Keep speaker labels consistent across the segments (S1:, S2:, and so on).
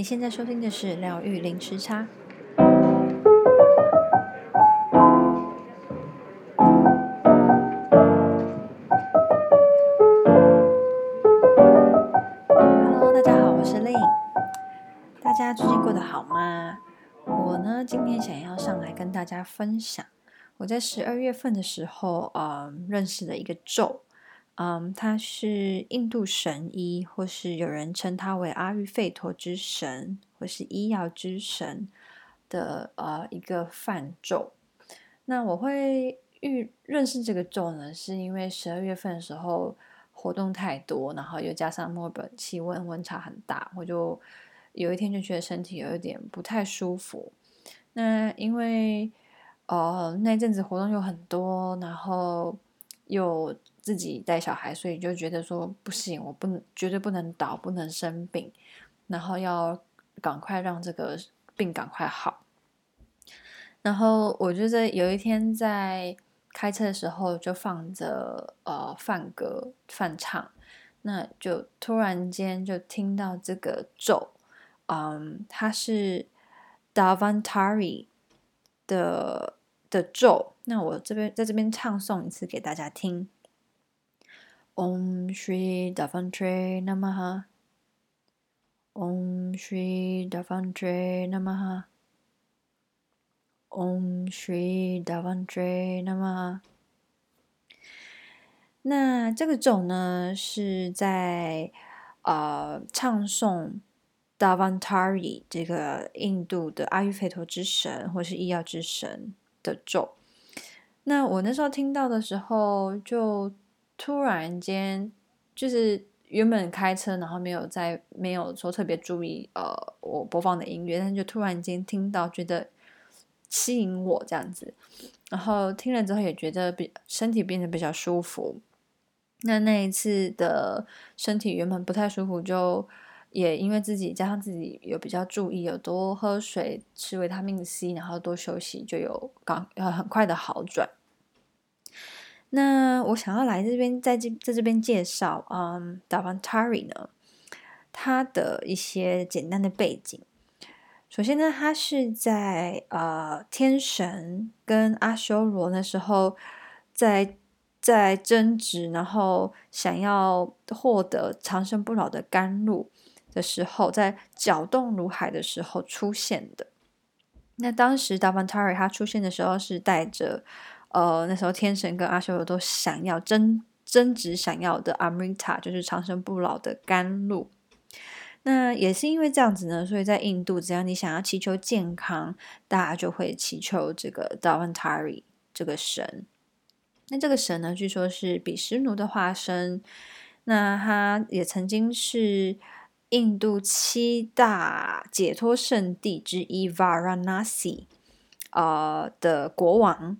S1: 你现在收听的是疗愈零时差。Hello，大家好，我是 Lynn。大家最近过得好吗？我呢，今天想要上来跟大家分享，我在十二月份的时候，嗯，认识了一个咒。嗯，他是印度神医，或是有人称他为阿育吠陀之神，或是医药之神的呃一个梵咒。那我会遇认识这个咒呢，是因为十二月份的时候活动太多，然后又加上墨尔本气温温差很大，我就有一天就觉得身体有一点不太舒服。那因为呃那阵子活动又很多，然后又自己带小孩，所以就觉得说不行，我不能绝对不能倒，不能生病，然后要赶快让这个病赶快好。然后我就在有一天在开车的时候，就放着呃饭歌梵唱，那就突然间就听到这个咒，嗯，它是 Davantari 的的咒。那我这边在这边唱诵一次给大家听。Om Shri d a v a n t r e Namaha Om Shri d a v a n t r e Namaha Om Shri d a v a n t r e Namaha 那这个咒呢，是在呃唱诵 d a v a n t a r i 这个印度的阿育吠陀之神或是医药之神的咒。那我那时候听到的时候就。突然间，就是原本开车，然后没有在没有说特别注意呃我播放的音乐，但就突然间听到，觉得吸引我这样子，然后听了之后也觉得比身体变得比较舒服。那那一次的身体原本不太舒服，就也因为自己加上自己有比较注意，有多喝水、吃维他命 C，然后多休息，就有刚呃很快的好转。那我想要来这边，在这在这边介绍，嗯，Davantari 呢，它的一些简单的背景。首先呢，它是在呃天神跟阿修罗那时候在在争执，然后想要获得长生不老的甘露的时候，在搅动如海的时候出现的。那当时 Davantari 它出现的时候是带着。呃，那时候天神跟阿修罗都想要争争执，想要的 Amrita 就是长生不老的甘露。那也是因为这样子呢，所以在印度，只要你想要祈求健康，大家就会祈求这个 Davantari 这个神。那这个神呢，据说是比湿奴的化身。那他也曾经是印度七大解脱圣地之一 Varanasi 呃的国王。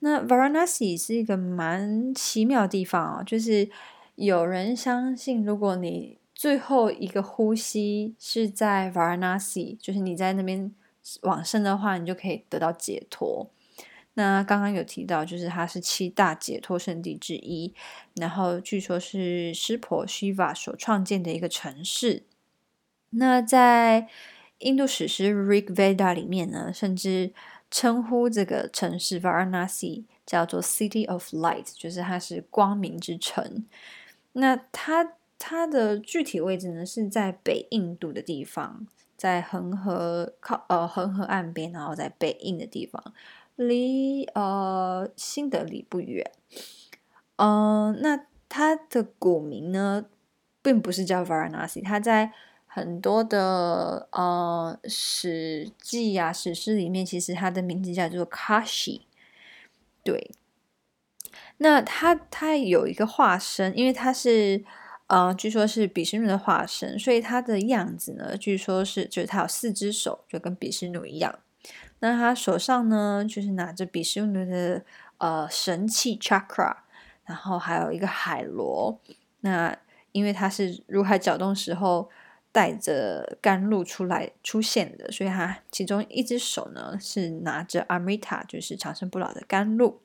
S1: 那 Varanasi 是一个蛮奇妙的地方哦，就是有人相信，如果你最后一个呼吸是在 Varanasi，就是你在那边往生的话，你就可以得到解脱。那刚刚有提到，就是它是七大解脱圣地之一，然后据说是湿婆 Shiva 所创建的一个城市。那在印度史诗 Rig Veda 里面呢，甚至称呼这个城市 Varanasi 叫做 City of Light，就是它是光明之城。那它它的具体位置呢，是在北印度的地方，在恒河靠呃恒河岸边，然后在北印的地方，离呃新德里不远。嗯、那它的古名呢，并不是叫 Varanasi，它在。很多的呃史记呀、史诗里面，其实它的名字叫做 Kashi。对，那它它有一个化身，因为它是呃，据说是比湿奴的化身，所以它的样子呢，据说是就是它有四只手，就跟比湿奴一样。那他手上呢，就是拿着比湿奴的呃神器 Chakra，然后还有一个海螺。那因为它是如海搅动时候。带着甘露出来出现的，所以他其中一只手呢是拿着阿米塔就是长生不老的甘露。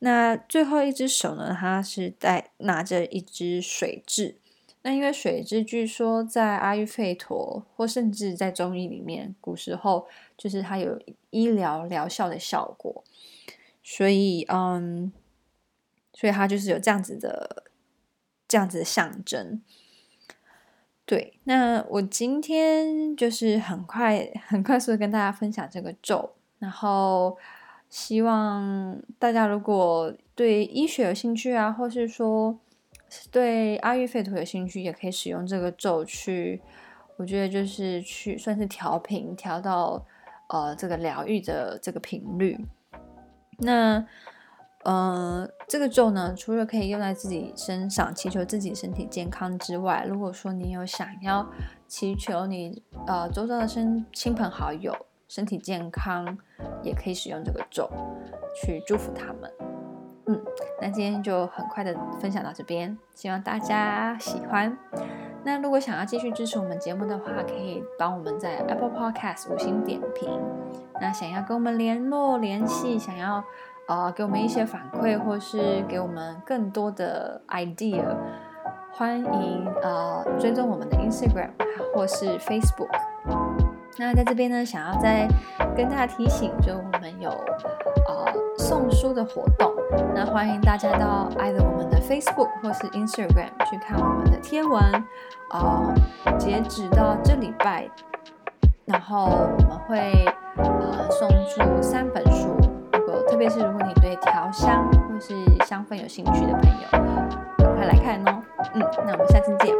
S1: 那最后一只手呢，他是带拿着一只水蛭。那因为水蛭据说在阿育吠陀或甚至在中医里面，古时候就是它有医疗疗效的效果，所以嗯，所以它就是有这样子的这样子的象征。对，那我今天就是很快很快速的跟大家分享这个咒，然后希望大家如果对医学有兴趣啊，或是说对阿育吠陀有兴趣，也可以使用这个咒去，我觉得就是去算是调频，调到呃这个疗愈的这个频率。那。呃，这个咒呢，除了可以用在自己身上，祈求自己身体健康之外，如果说你有想要祈求你呃周遭的亲亲朋好友身体健康，也可以使用这个咒去祝福他们。嗯，那今天就很快的分享到这边，希望大家喜欢。那如果想要继续支持我们节目的话，可以帮我们在 Apple Podcast 五星点评。那想要跟我们联络联系，想要。呃，给我们一些反馈，或是给我们更多的 idea，欢迎呃追踪我们的 Instagram 或是 Facebook。那在这边呢，想要再跟大家提醒，就我们有呃送书的活动，那欢迎大家到 either 我们的 Facebook 或是 Instagram 去看我们的贴文。呃，截止到这礼拜，然后我们会呃送出三本书。特别是如果你对调香或是香氛有兴趣的朋友，赶快来看哦。嗯，那我们下次见，